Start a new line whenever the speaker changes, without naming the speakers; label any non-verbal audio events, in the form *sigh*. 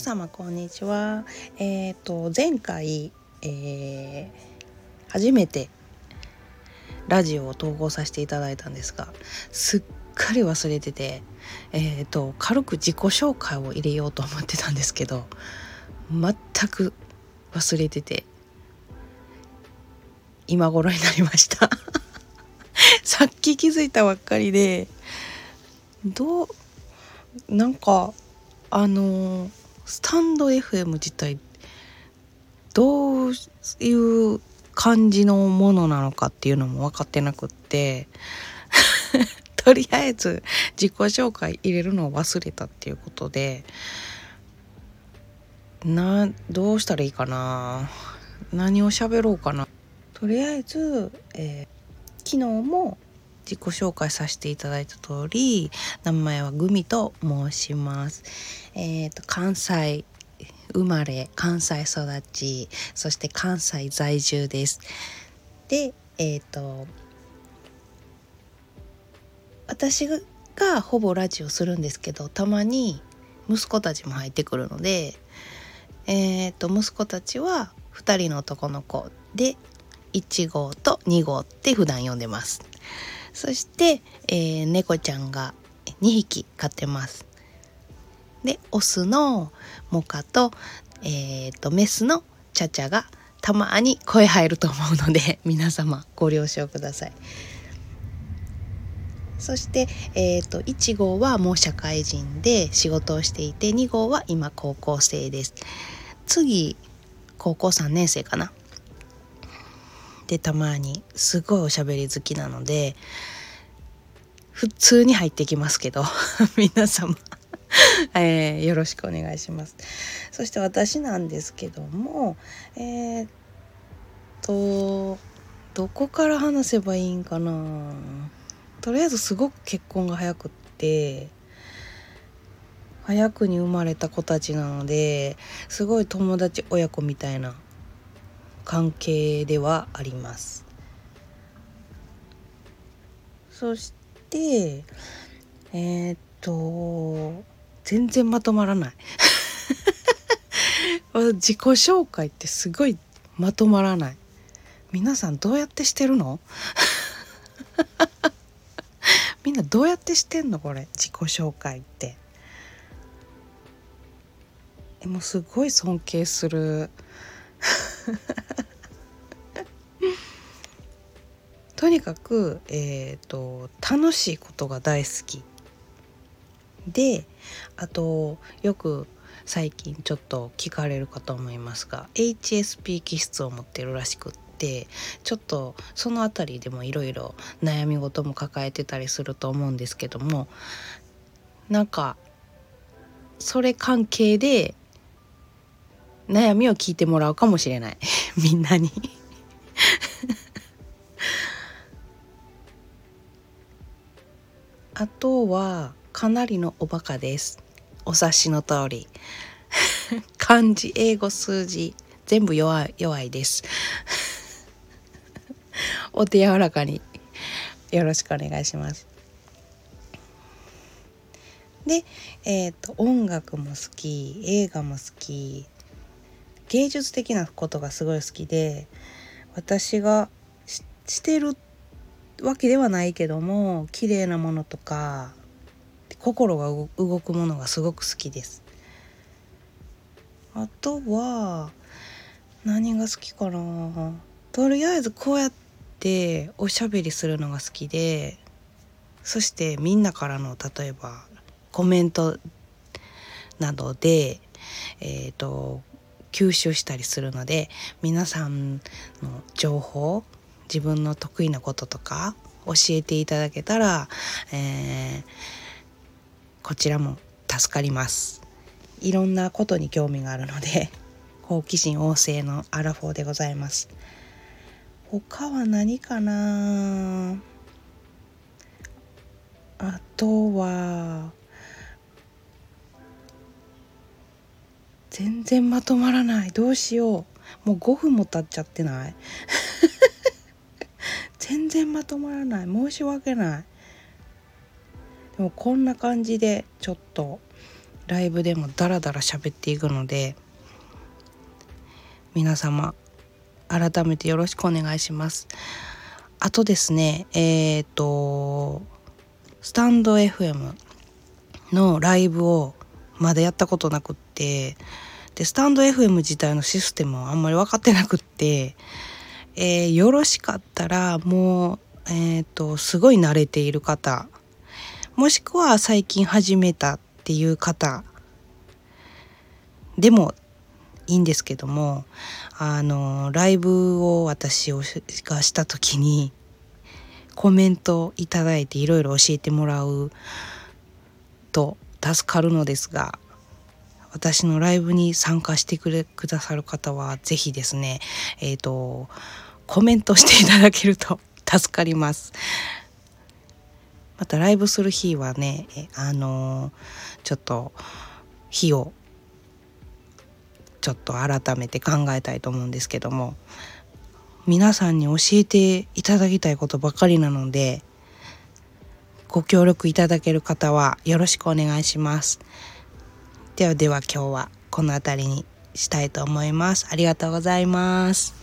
様こんにちは。えっ、ー、と前回、えー、初めてラジオを投稿させていただいたんですがすっかり忘れててえっ、ー、と軽く自己紹介を入れようと思ってたんですけど全く忘れてて今頃になりました。*laughs* さっき気づいたばっかりでどうなんかあのスタンド FM 自体どういう感じのものなのかっていうのも分かってなくって *laughs* とりあえず自己紹介入れるのを忘れたっていうことでなどうしたらいいかな？何を喋ろうかな？とりあえず、えー、昨日も自己紹介させていただいた通り名前はグミと申します。えっ、ー、と関西生まれ関西育ちそして関西在住です。でえっ、ー、と私がほぼラジオするんですけどたまに息子たちも入ってくるのでえっ、ー、と息子たちは2人の男の子で1号と2号って普段呼んでます。そして、えー、猫ちゃんが2匹飼ってます。でオスのモカと,、えーと、メスのチャチャがたまに声入ると思うので皆様ご了承ください。そして、えーと、1号はもう社会人で仕事をしていて2号は今高校生です。次高校3年生かなでたまにすごいおしゃべり好きなので普通に入ってきますけど *laughs* 皆様。*laughs* えー、よろしくお願いします。そして私なんですけどもえー、っとどこから話せばいいんかな。とりあえずすごく結婚が早くって早くに生まれた子たちなのですごい友達親子みたいな関係ではあります。そしてえー、っと全然まとまらない。*laughs* 自己紹介ってすごいまとまらない。皆さんどうやってしてるの？*laughs* みんなどうやってしてんの？これ自己紹介って。えもうすごい尊敬する *laughs* とにかく、えーと、楽しいことが大好き。であとよく最近ちょっと聞かれるかと思いますが HSP 気質を持ってるらしくってちょっとその辺りでもいろいろ悩み事も抱えてたりすると思うんですけどもなんかそれ関係で悩みを聞いてもらうかもしれない。*laughs* みんなに。*laughs* あとはかなりのおバカです。お察しの通り。*laughs* 漢字英語数字全部弱い弱いです。お手柔らかに。よろしくお願いします。でえっ、ー、と音楽も好き映画も好き。芸術的なことがすごい好きで私がしてるわけではないけども綺麗なものとか心が動くものがすごく好きです。あとは何が好きかなとりあえずこうやっておしゃべりするのが好きでそしてみんなからの例えばコメントなどでえっ、ー、と吸収したりするので皆さんの情報自分の得意なこととか教えていただけたら、えー、こちらも助かります。いろんなことに興味があるので *laughs* 好奇心旺盛のアラフォーでございます。他は何かな？あとは全然まとまらない。どうしよう。もう5分も経っちゃってない。*laughs* 全然まとまらない。申し訳ない。でもこんな感じでちょっとライブでもダラダラ喋っていくので皆様改めてよろしくお願いします。あとですねえっ、ー、とスタンド FM のライブをまだやったことなくってでスタンド FM 自体のシステムはあんまり分かってなくって、えー、よろしかったらもうえっ、ー、とすごい慣れている方もしくは最近始めたっていう方でもいいんですけどもあのライブを私がした時にコメントいただいていろいろ教えてもらうと助かるのですが私のライブに参加してくれくださる方は是非ですねえっ、ー、とコメントしていただけると *laughs* 助かります。またライブする日はねあのちょっと日をちょっと改めて考えたいと思うんですけども皆さんに教えていただきたいことばかりなのでご協力いただける方はよろしくお願いします。ではでは今日はこの辺りにしたいと思います。ありがとうございます。